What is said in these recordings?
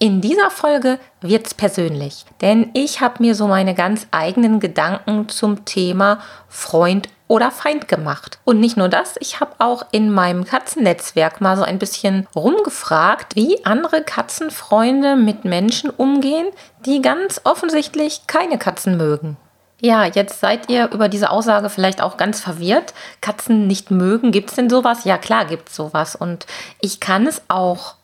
In dieser Folge wird es persönlich, denn ich habe mir so meine ganz eigenen Gedanken zum Thema Freund oder Feind gemacht. Und nicht nur das, ich habe auch in meinem Katzennetzwerk mal so ein bisschen rumgefragt, wie andere Katzenfreunde mit Menschen umgehen, die ganz offensichtlich keine Katzen mögen. Ja, jetzt seid ihr über diese Aussage vielleicht auch ganz verwirrt. Katzen nicht mögen, gibt es denn sowas? Ja, klar gibt es sowas. Und ich kann es auch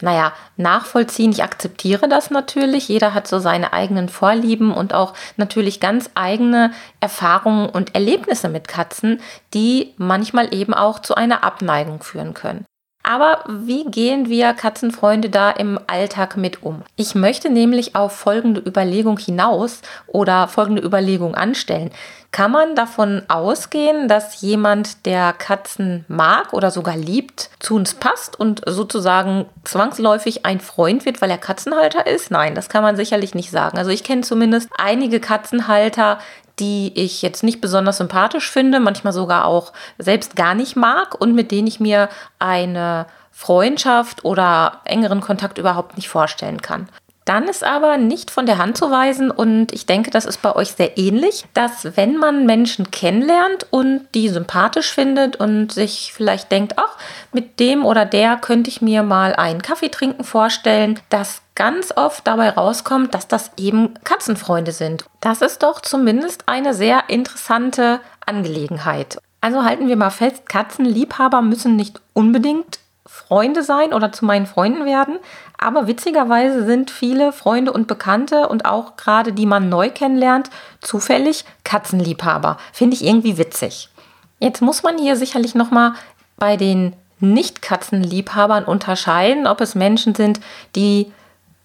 naja, nachvollziehen. Ich akzeptiere das natürlich. Jeder hat so seine eigenen Vorlieben und auch natürlich ganz eigene Erfahrungen und Erlebnisse mit Katzen, die manchmal eben auch zu einer Abneigung führen können. Aber wie gehen wir Katzenfreunde da im Alltag mit um? Ich möchte nämlich auf folgende Überlegung hinaus oder folgende Überlegung anstellen. Kann man davon ausgehen, dass jemand, der Katzen mag oder sogar liebt, zu uns passt und sozusagen zwangsläufig ein Freund wird, weil er Katzenhalter ist? Nein, das kann man sicherlich nicht sagen. Also ich kenne zumindest einige Katzenhalter, die ich jetzt nicht besonders sympathisch finde, manchmal sogar auch selbst gar nicht mag und mit denen ich mir eine Freundschaft oder engeren Kontakt überhaupt nicht vorstellen kann. Dann ist aber nicht von der Hand zu weisen und ich denke, das ist bei euch sehr ähnlich, dass wenn man Menschen kennenlernt und die sympathisch findet und sich vielleicht denkt, ach, mit dem oder der könnte ich mir mal einen Kaffee trinken vorstellen, dass ganz oft dabei rauskommt, dass das eben Katzenfreunde sind. Das ist doch zumindest eine sehr interessante Angelegenheit. Also halten wir mal fest, Katzenliebhaber müssen nicht unbedingt Freunde sein oder zu meinen Freunden werden. Aber witzigerweise sind viele Freunde und Bekannte und auch gerade die man neu kennenlernt, zufällig Katzenliebhaber. Finde ich irgendwie witzig. Jetzt muss man hier sicherlich nochmal bei den Nicht-Katzenliebhabern unterscheiden, ob es Menschen sind, die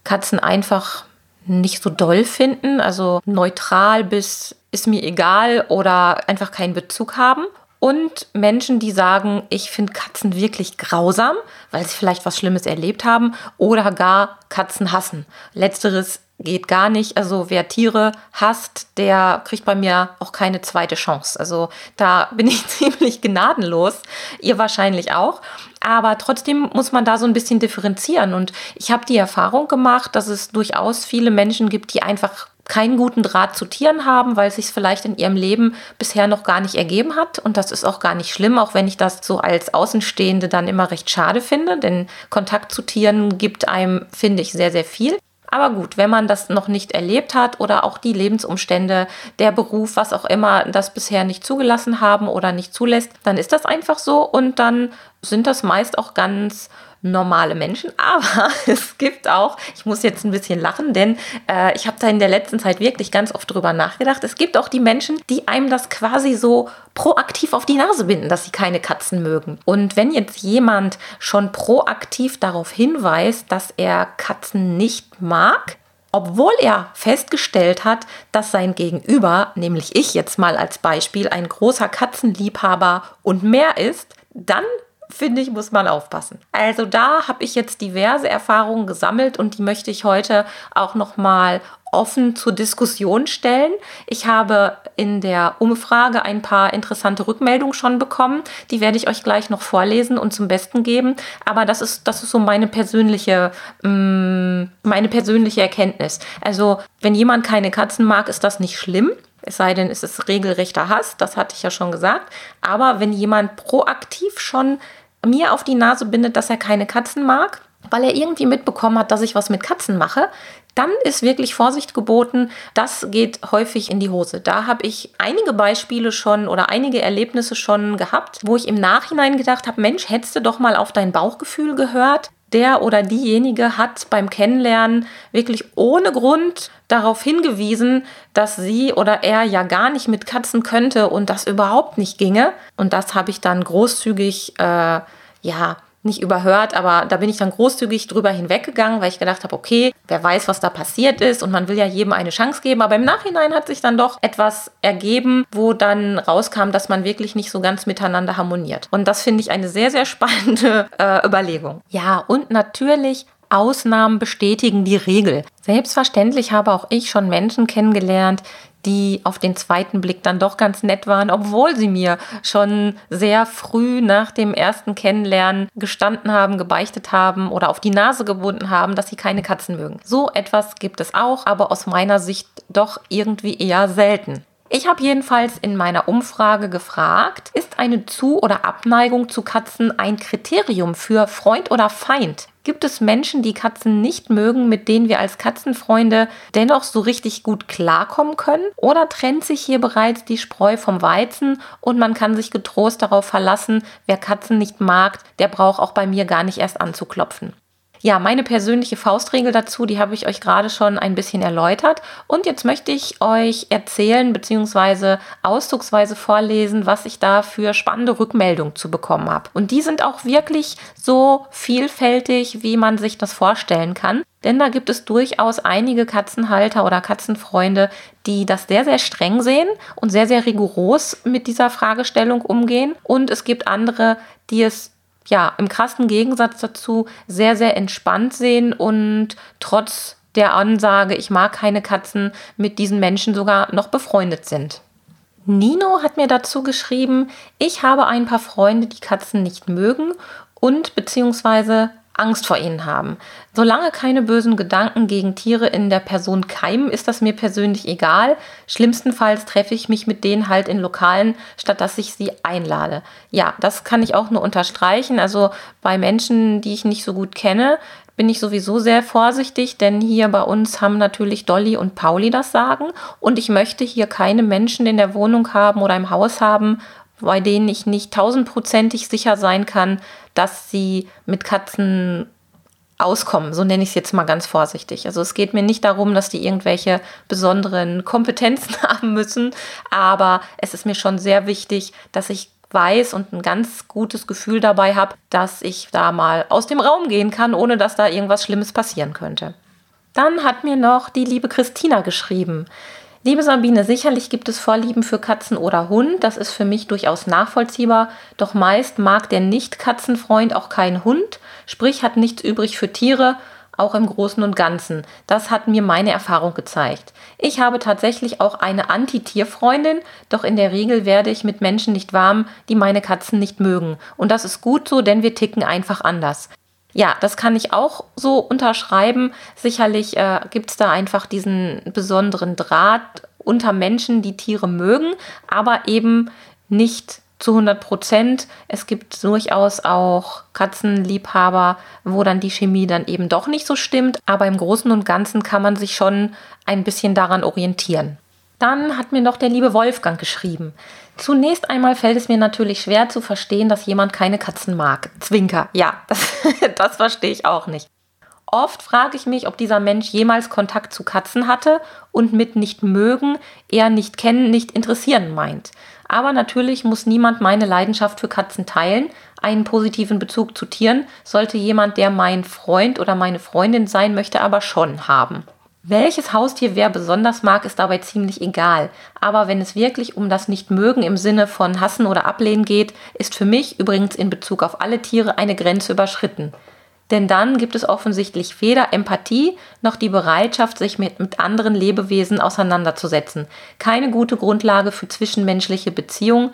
Katzen einfach nicht so doll finden, also neutral bis ist mir egal oder einfach keinen Bezug haben und Menschen, die sagen, ich finde Katzen wirklich grausam, weil sie vielleicht was Schlimmes erlebt haben oder gar Katzen hassen. Letzteres geht gar nicht. Also wer Tiere hasst, der kriegt bei mir auch keine zweite Chance. Also da bin ich ziemlich gnadenlos. Ihr wahrscheinlich auch. Aber trotzdem muss man da so ein bisschen differenzieren. Und ich habe die Erfahrung gemacht, dass es durchaus viele Menschen gibt, die einfach keinen guten Draht zu Tieren haben, weil es sich vielleicht in ihrem Leben bisher noch gar nicht ergeben hat. Und das ist auch gar nicht schlimm, auch wenn ich das so als Außenstehende dann immer recht schade finde, denn Kontakt zu Tieren gibt einem, finde ich, sehr, sehr viel. Aber gut, wenn man das noch nicht erlebt hat oder auch die Lebensumstände, der Beruf, was auch immer das bisher nicht zugelassen haben oder nicht zulässt, dann ist das einfach so und dann sind das meist auch ganz normale Menschen. Aber es gibt auch, ich muss jetzt ein bisschen lachen, denn äh, ich habe da in der letzten Zeit wirklich ganz oft drüber nachgedacht. Es gibt auch die Menschen, die einem das quasi so proaktiv auf die Nase binden, dass sie keine Katzen mögen. Und wenn jetzt jemand schon proaktiv darauf hinweist, dass er Katzen nicht mag, obwohl er festgestellt hat, dass sein Gegenüber, nämlich ich jetzt mal als Beispiel, ein großer Katzenliebhaber und mehr ist, dann finde ich, muss man aufpassen. Also da habe ich jetzt diverse Erfahrungen gesammelt und die möchte ich heute auch noch mal offen zur Diskussion stellen. Ich habe in der Umfrage ein paar interessante Rückmeldungen schon bekommen. Die werde ich euch gleich noch vorlesen und zum Besten geben. Aber das ist, das ist so meine persönliche, mm, meine persönliche Erkenntnis. Also, wenn jemand keine Katzen mag, ist das nicht schlimm. Es sei denn, es ist regelrechter Hass, das hatte ich ja schon gesagt. Aber wenn jemand proaktiv schon mir auf die Nase bindet, dass er keine Katzen mag, weil er irgendwie mitbekommen hat, dass ich was mit Katzen mache, dann ist wirklich Vorsicht geboten. Das geht häufig in die Hose. Da habe ich einige Beispiele schon oder einige Erlebnisse schon gehabt, wo ich im Nachhinein gedacht habe, Mensch, hättest du doch mal auf dein Bauchgefühl gehört. Der oder diejenige hat beim Kennenlernen wirklich ohne Grund darauf hingewiesen, dass sie oder er ja gar nicht mit Katzen könnte und das überhaupt nicht ginge. Und das habe ich dann großzügig, äh, ja, nicht überhört, aber da bin ich dann großzügig drüber hinweggegangen, weil ich gedacht habe, okay, wer weiß, was da passiert ist und man will ja jedem eine Chance geben. Aber im Nachhinein hat sich dann doch etwas ergeben, wo dann rauskam, dass man wirklich nicht so ganz miteinander harmoniert. Und das finde ich eine sehr, sehr spannende äh, Überlegung. Ja, und natürlich Ausnahmen bestätigen die Regel. Selbstverständlich habe auch ich schon Menschen kennengelernt, die auf den zweiten Blick dann doch ganz nett waren, obwohl sie mir schon sehr früh nach dem ersten Kennenlernen gestanden haben, gebeichtet haben oder auf die Nase gebunden haben, dass sie keine Katzen mögen. So etwas gibt es auch, aber aus meiner Sicht doch irgendwie eher selten. Ich habe jedenfalls in meiner Umfrage gefragt, ist eine Zu- oder Abneigung zu Katzen ein Kriterium für Freund oder Feind? Gibt es Menschen, die Katzen nicht mögen, mit denen wir als Katzenfreunde dennoch so richtig gut klarkommen können? Oder trennt sich hier bereits die Spreu vom Weizen und man kann sich getrost darauf verlassen, wer Katzen nicht mag, der braucht auch bei mir gar nicht erst anzuklopfen? Ja, meine persönliche Faustregel dazu, die habe ich euch gerade schon ein bisschen erläutert. Und jetzt möchte ich euch erzählen bzw. auszugsweise vorlesen, was ich da für spannende Rückmeldungen zu bekommen habe. Und die sind auch wirklich so vielfältig, wie man sich das vorstellen kann. Denn da gibt es durchaus einige Katzenhalter oder Katzenfreunde, die das sehr, sehr streng sehen und sehr, sehr rigoros mit dieser Fragestellung umgehen. Und es gibt andere, die es ja, im krassen Gegensatz dazu sehr, sehr entspannt sehen und trotz der Ansage, ich mag keine Katzen, mit diesen Menschen sogar noch befreundet sind. Nino hat mir dazu geschrieben, ich habe ein paar Freunde, die Katzen nicht mögen und beziehungsweise Angst vor ihnen haben. Solange keine bösen Gedanken gegen Tiere in der Person keimen, ist das mir persönlich egal. Schlimmstenfalls treffe ich mich mit denen halt in Lokalen, statt dass ich sie einlade. Ja, das kann ich auch nur unterstreichen. Also bei Menschen, die ich nicht so gut kenne, bin ich sowieso sehr vorsichtig, denn hier bei uns haben natürlich Dolly und Pauli das Sagen und ich möchte hier keine Menschen in der Wohnung haben oder im Haus haben, bei denen ich nicht tausendprozentig sicher sein kann, dass sie mit Katzen auskommen. So nenne ich es jetzt mal ganz vorsichtig. Also es geht mir nicht darum, dass die irgendwelche besonderen Kompetenzen haben müssen, aber es ist mir schon sehr wichtig, dass ich weiß und ein ganz gutes Gefühl dabei habe, dass ich da mal aus dem Raum gehen kann, ohne dass da irgendwas Schlimmes passieren könnte. Dann hat mir noch die liebe Christina geschrieben. Liebe Sabine, sicherlich gibt es Vorlieben für Katzen oder Hund, das ist für mich durchaus nachvollziehbar, doch meist mag der Nicht-Katzenfreund auch keinen Hund, sprich hat nichts übrig für Tiere, auch im Großen und Ganzen. Das hat mir meine Erfahrung gezeigt. Ich habe tatsächlich auch eine Anti-Tierfreundin, doch in der Regel werde ich mit Menschen nicht warm, die meine Katzen nicht mögen. Und das ist gut so, denn wir ticken einfach anders. Ja, das kann ich auch so unterschreiben. Sicherlich äh, gibt es da einfach diesen besonderen Draht unter Menschen, die Tiere mögen, aber eben nicht zu 100 Prozent. Es gibt durchaus auch Katzenliebhaber, wo dann die Chemie dann eben doch nicht so stimmt, aber im Großen und Ganzen kann man sich schon ein bisschen daran orientieren. Dann hat mir noch der liebe Wolfgang geschrieben. Zunächst einmal fällt es mir natürlich schwer zu verstehen, dass jemand keine Katzen mag. Zwinker, ja, das, das verstehe ich auch nicht. Oft frage ich mich, ob dieser Mensch jemals Kontakt zu Katzen hatte und mit nicht mögen, eher nicht kennen, nicht interessieren meint. Aber natürlich muss niemand meine Leidenschaft für Katzen teilen. Einen positiven Bezug zu Tieren sollte jemand, der mein Freund oder meine Freundin sein möchte, aber schon haben. Welches Haustier wer besonders mag, ist dabei ziemlich egal. Aber wenn es wirklich um das Nichtmögen im Sinne von Hassen oder Ablehnen geht, ist für mich übrigens in Bezug auf alle Tiere eine Grenze überschritten. Denn dann gibt es offensichtlich weder Empathie noch die Bereitschaft, sich mit, mit anderen Lebewesen auseinanderzusetzen. Keine gute Grundlage für zwischenmenschliche Beziehungen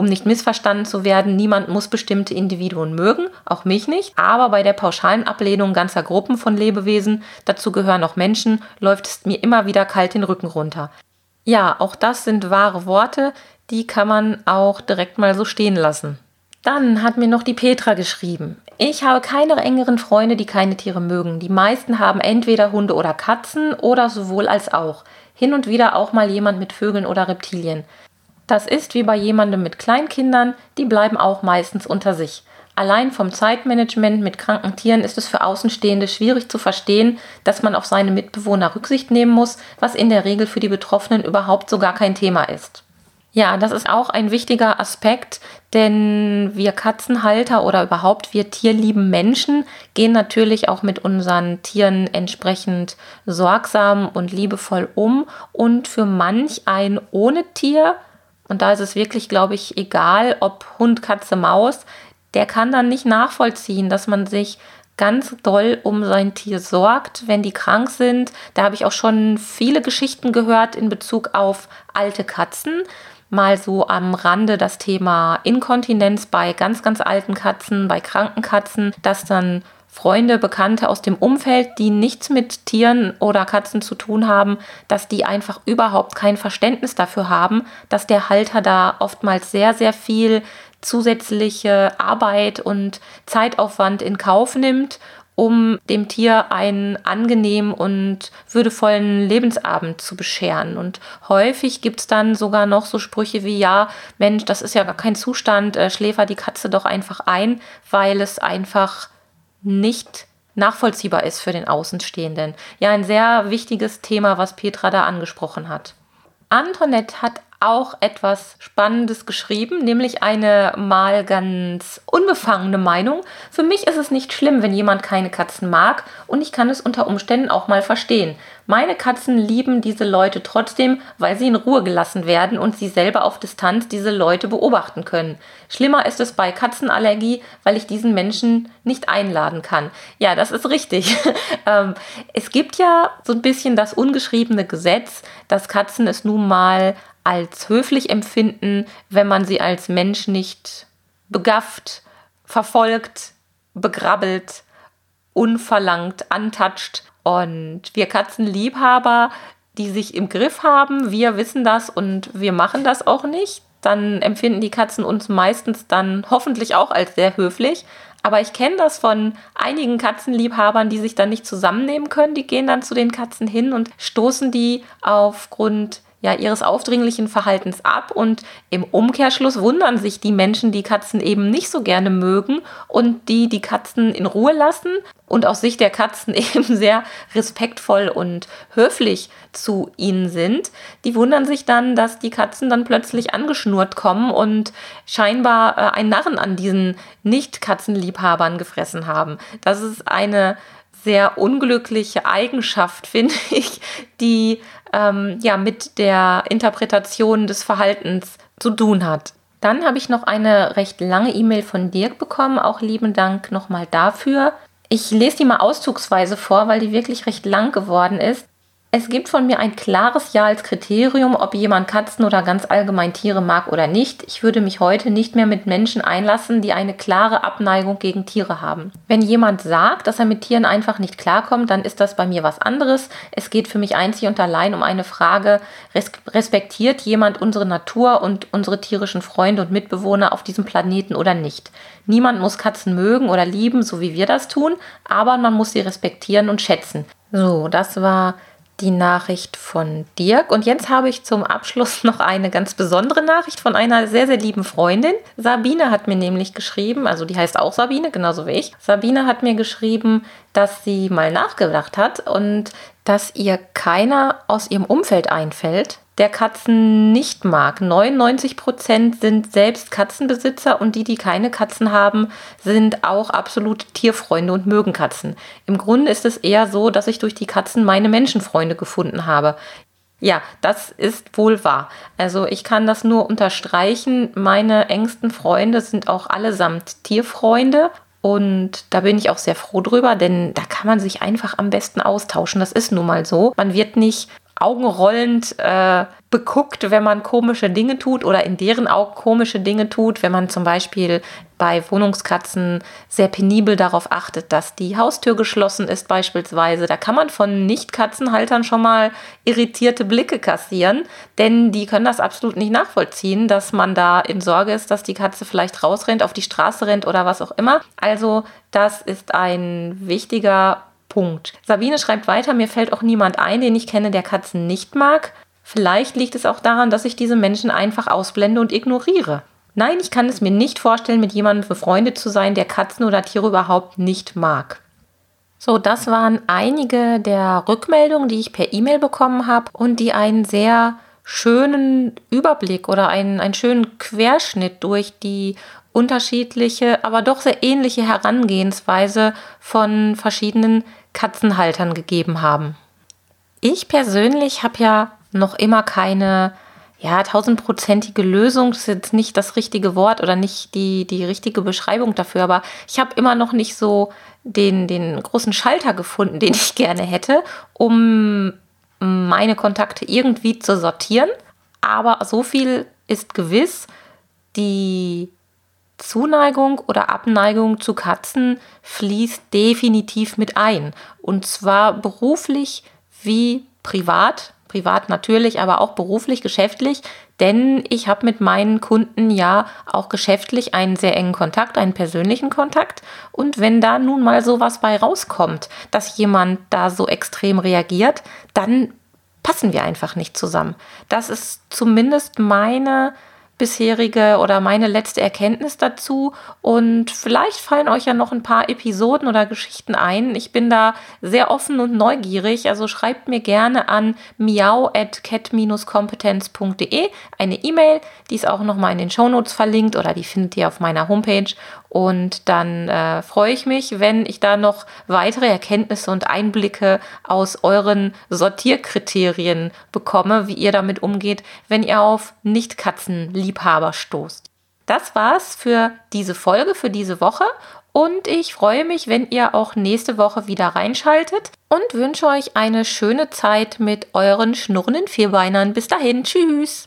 um nicht missverstanden zu werden, niemand muss bestimmte Individuen mögen, auch mich nicht, aber bei der pauschalen Ablehnung ganzer Gruppen von Lebewesen, dazu gehören auch Menschen, läuft es mir immer wieder kalt den Rücken runter. Ja, auch das sind wahre Worte, die kann man auch direkt mal so stehen lassen. Dann hat mir noch die Petra geschrieben. Ich habe keine engeren Freunde, die keine Tiere mögen. Die meisten haben entweder Hunde oder Katzen oder sowohl als auch. Hin und wieder auch mal jemand mit Vögeln oder Reptilien. Das ist wie bei jemandem mit Kleinkindern, die bleiben auch meistens unter sich. Allein vom Zeitmanagement mit kranken Tieren ist es für Außenstehende schwierig zu verstehen, dass man auf seine Mitbewohner Rücksicht nehmen muss, was in der Regel für die Betroffenen überhaupt so gar kein Thema ist. Ja, das ist auch ein wichtiger Aspekt, denn wir Katzenhalter oder überhaupt wir tierlieben Menschen gehen natürlich auch mit unseren Tieren entsprechend sorgsam und liebevoll um. Und für manch ein ohne Tier, und da ist es wirklich, glaube ich, egal, ob Hund, Katze, Maus, der kann dann nicht nachvollziehen, dass man sich ganz doll um sein Tier sorgt, wenn die krank sind. Da habe ich auch schon viele Geschichten gehört in Bezug auf alte Katzen mal so am Rande das Thema Inkontinenz bei ganz, ganz alten Katzen, bei kranken Katzen, dass dann Freunde, Bekannte aus dem Umfeld, die nichts mit Tieren oder Katzen zu tun haben, dass die einfach überhaupt kein Verständnis dafür haben, dass der Halter da oftmals sehr, sehr viel zusätzliche Arbeit und Zeitaufwand in Kauf nimmt um dem Tier einen angenehmen und würdevollen Lebensabend zu bescheren. Und häufig gibt es dann sogar noch so Sprüche wie, ja, Mensch, das ist ja gar kein Zustand, äh, schläfer die Katze doch einfach ein, weil es einfach nicht nachvollziehbar ist für den Außenstehenden. Ja, ein sehr wichtiges Thema, was Petra da angesprochen hat. Antoinette hat auch etwas Spannendes geschrieben, nämlich eine mal ganz unbefangene Meinung. Für mich ist es nicht schlimm, wenn jemand keine Katzen mag und ich kann es unter Umständen auch mal verstehen. Meine Katzen lieben diese Leute trotzdem, weil sie in Ruhe gelassen werden und sie selber auf Distanz diese Leute beobachten können. Schlimmer ist es bei Katzenallergie, weil ich diesen Menschen nicht einladen kann. Ja, das ist richtig. Ähm, es gibt ja so ein bisschen das ungeschriebene Gesetz, dass Katzen es nun mal als höflich empfinden, wenn man sie als Mensch nicht begafft, verfolgt, begrabbelt, unverlangt, antatscht. Und wir Katzenliebhaber, die sich im Griff haben, wir wissen das und wir machen das auch nicht. Dann empfinden die Katzen uns meistens dann hoffentlich auch als sehr höflich. Aber ich kenne das von einigen Katzenliebhabern, die sich dann nicht zusammennehmen können. Die gehen dann zu den Katzen hin und stoßen die aufgrund ja, ihres aufdringlichen Verhaltens ab und im Umkehrschluss wundern sich die Menschen, die Katzen eben nicht so gerne mögen und die die Katzen in Ruhe lassen und aus Sicht der Katzen eben sehr respektvoll und höflich zu ihnen sind. Die wundern sich dann, dass die Katzen dann plötzlich angeschnurrt kommen und scheinbar äh, ein Narren an diesen Nicht-Katzenliebhabern gefressen haben. Das ist eine sehr unglückliche Eigenschaft, finde ich, die ähm, ja mit der Interpretation des Verhaltens zu tun hat. Dann habe ich noch eine recht lange E-Mail von Dirk bekommen. Auch lieben Dank nochmal dafür. Ich lese die mal auszugsweise vor, weil die wirklich recht lang geworden ist. Es gibt von mir ein klares Ja als Kriterium, ob jemand Katzen oder ganz allgemein Tiere mag oder nicht. Ich würde mich heute nicht mehr mit Menschen einlassen, die eine klare Abneigung gegen Tiere haben. Wenn jemand sagt, dass er mit Tieren einfach nicht klarkommt, dann ist das bei mir was anderes. Es geht für mich einzig und allein um eine Frage, respektiert jemand unsere Natur und unsere tierischen Freunde und Mitbewohner auf diesem Planeten oder nicht? Niemand muss Katzen mögen oder lieben, so wie wir das tun, aber man muss sie respektieren und schätzen. So, das war die Nachricht von Dirk. Und jetzt habe ich zum Abschluss noch eine ganz besondere Nachricht von einer sehr, sehr lieben Freundin. Sabine hat mir nämlich geschrieben, also die heißt auch Sabine, genauso wie ich. Sabine hat mir geschrieben, dass sie mal nachgedacht hat und dass ihr keiner aus ihrem Umfeld einfällt, der Katzen nicht mag. 99 Prozent sind selbst Katzenbesitzer und die, die keine Katzen haben, sind auch absolute Tierfreunde und mögen Katzen. Im Grunde ist es eher so, dass ich durch die Katzen meine Menschenfreunde gefunden habe. Ja, das ist wohl wahr. Also ich kann das nur unterstreichen. Meine engsten Freunde sind auch allesamt Tierfreunde und da bin ich auch sehr froh drüber, denn da kann man sich einfach am besten austauschen. Das ist nun mal so. Man wird nicht augenrollend äh, beguckt, wenn man komische Dinge tut oder in deren Augen komische Dinge tut, wenn man zum Beispiel bei Wohnungskatzen sehr penibel darauf achtet, dass die Haustür geschlossen ist beispielsweise. Da kann man von Nicht-Katzenhaltern schon mal irritierte Blicke kassieren, denn die können das absolut nicht nachvollziehen, dass man da in Sorge ist, dass die Katze vielleicht rausrennt, auf die Straße rennt oder was auch immer. Also das ist ein wichtiger Punkt. Sabine schreibt weiter, mir fällt auch niemand ein, den ich kenne, der Katzen nicht mag. Vielleicht liegt es auch daran, dass ich diese Menschen einfach ausblende und ignoriere. Nein, ich kann es mir nicht vorstellen, mit jemandem befreundet zu sein, der Katzen oder Tiere überhaupt nicht mag. So, das waren einige der Rückmeldungen, die ich per E-Mail bekommen habe und die einen sehr schönen Überblick oder einen, einen schönen Querschnitt durch die unterschiedliche, aber doch sehr ähnliche Herangehensweise von verschiedenen Katzenhaltern gegeben haben. Ich persönlich habe ja noch immer keine ja, tausendprozentige Lösung, das ist jetzt nicht das richtige Wort oder nicht die, die richtige Beschreibung dafür, aber ich habe immer noch nicht so den, den großen Schalter gefunden, den ich gerne hätte, um meine Kontakte irgendwie zu sortieren. Aber so viel ist gewiss, die Zuneigung oder Abneigung zu Katzen fließt definitiv mit ein. Und zwar beruflich wie privat. Privat natürlich, aber auch beruflich, geschäftlich. Denn ich habe mit meinen Kunden ja auch geschäftlich einen sehr engen Kontakt, einen persönlichen Kontakt. Und wenn da nun mal sowas bei rauskommt, dass jemand da so extrem reagiert, dann passen wir einfach nicht zusammen. Das ist zumindest meine bisherige oder meine letzte Erkenntnis dazu. Und vielleicht fallen euch ja noch ein paar Episoden oder Geschichten ein. Ich bin da sehr offen und neugierig. Also schreibt mir gerne an miau at cat-kompetenz.de eine E-Mail. Die ist auch nochmal in den Shownotes verlinkt oder die findet ihr auf meiner Homepage. Und dann äh, freue ich mich, wenn ich da noch weitere Erkenntnisse und Einblicke aus euren Sortierkriterien bekomme, wie ihr damit umgeht, wenn ihr auf Nicht-Katzen-Liebhaber stoßt. Das war's für diese Folge, für diese Woche. Und ich freue mich, wenn ihr auch nächste Woche wieder reinschaltet und wünsche euch eine schöne Zeit mit euren schnurrenden Vierbeinern. Bis dahin, tschüss!